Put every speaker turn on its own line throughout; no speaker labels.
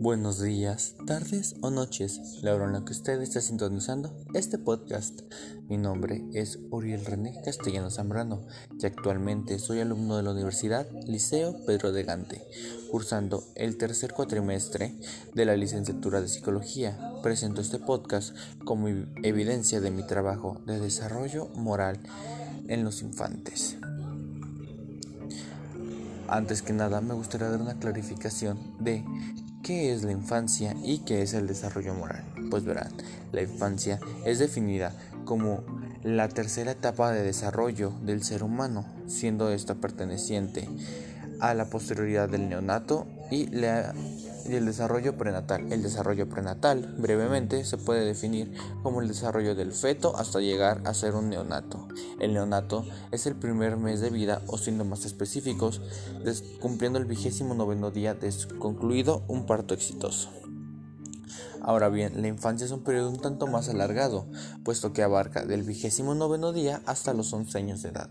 Buenos días, tardes o noches, la hora en la que usted está sintonizando este podcast. Mi nombre es Uriel René Castellano Zambrano y actualmente soy alumno de la Universidad Liceo Pedro de Gante, cursando el tercer cuatrimestre de la licenciatura de Psicología. Presento este podcast como evidencia de mi trabajo de desarrollo moral en los infantes. Antes que nada, me gustaría dar una clarificación de qué es la infancia y qué es el desarrollo moral. Pues verán, la infancia es definida como la tercera etapa de desarrollo del ser humano, siendo esta perteneciente a la posterioridad del neonato y el desarrollo prenatal. El desarrollo prenatal, brevemente, se puede definir como el desarrollo del feto hasta llegar a ser un neonato. El neonato es el primer mes de vida o siendo más específicos, cumpliendo el vigésimo noveno día de concluido un parto exitoso. Ahora bien, la infancia es un periodo un tanto más alargado, puesto que abarca del vigésimo noveno día hasta los 11 años de edad.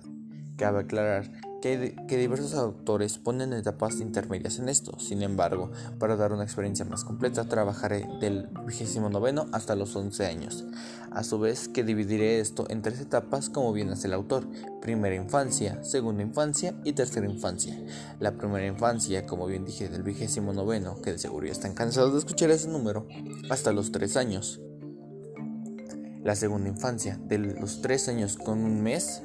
Cabe aclarar que, diversos autores ponen etapas intermedias en esto. Sin embargo, para dar una experiencia más completa, trabajaré del 29 hasta los 11 años. A su vez, que dividiré esto en tres etapas como bien hace el autor. Primera infancia, segunda infancia y tercera infancia. La primera infancia, como bien dije, del 29, que de seguro ya están cansados de escuchar ese número, hasta los 3 años. La segunda infancia, de los 3 años con un mes,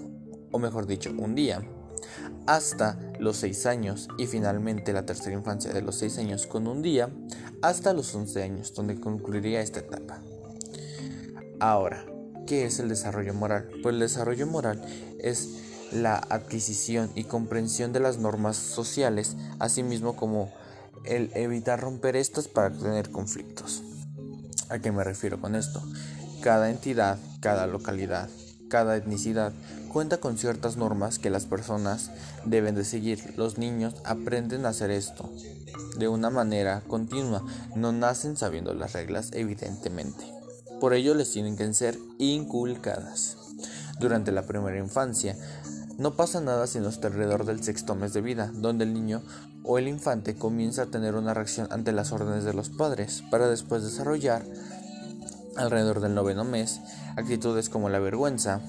o mejor dicho, un día hasta los 6 años y finalmente la tercera infancia de los 6 años con un día hasta los 11 años donde concluiría esta etapa. Ahora, ¿qué es el desarrollo moral? Pues el desarrollo moral es la adquisición y comprensión de las normas sociales, así mismo como el evitar romper estas para tener conflictos. ¿A qué me refiero con esto? Cada entidad, cada localidad, cada etnicidad cuenta con ciertas normas que las personas deben de seguir. Los niños aprenden a hacer esto de una manera continua, no nacen sabiendo las reglas evidentemente. Por ello les tienen que ser inculcadas. Durante la primera infancia, no pasa nada sino hasta alrededor del sexto mes de vida, donde el niño o el infante comienza a tener una reacción ante las órdenes de los padres, para después desarrollar, alrededor del noveno mes, actitudes como la vergüenza,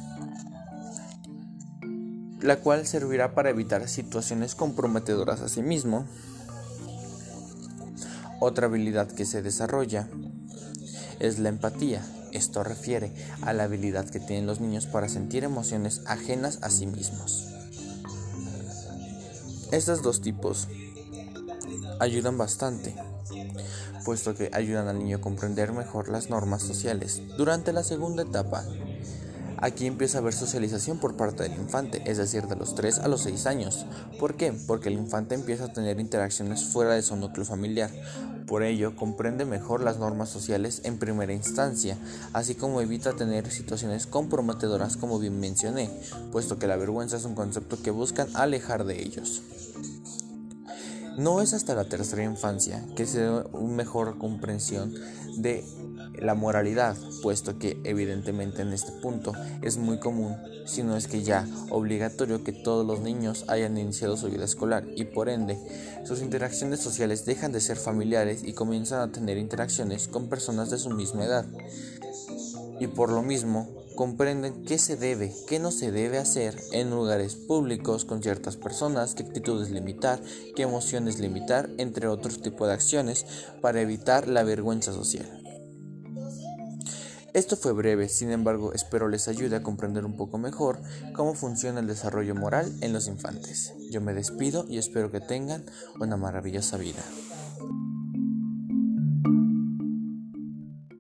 la cual servirá para evitar situaciones comprometedoras a sí mismo. Otra habilidad que se desarrolla es la empatía. Esto refiere a la habilidad que tienen los niños para sentir emociones ajenas a sí mismos. Estos dos tipos ayudan bastante, puesto que ayudan al niño a comprender mejor las normas sociales. Durante la segunda etapa, Aquí empieza a haber socialización por parte del infante, es decir, de los 3 a los 6 años. ¿Por qué? Porque el infante empieza a tener interacciones fuera de su núcleo familiar. Por ello, comprende mejor las normas sociales en primera instancia, así como evita tener situaciones comprometedoras como bien mencioné, puesto que la vergüenza es un concepto que buscan alejar de ellos. No es hasta la tercera infancia que se da una mejor comprensión de la moralidad, puesto que evidentemente en este punto es muy común, si no es que ya obligatorio que todos los niños hayan iniciado su vida escolar y por ende sus interacciones sociales dejan de ser familiares y comienzan a tener interacciones con personas de su misma edad. Y por lo mismo comprenden qué se debe, qué no se debe hacer en lugares públicos con ciertas personas, qué actitudes limitar, qué emociones limitar, entre otros tipos de acciones para evitar la vergüenza social. Esto fue breve, sin embargo espero les ayude a comprender un poco mejor cómo funciona el desarrollo moral en los infantes. Yo me despido y espero que tengan una maravillosa vida.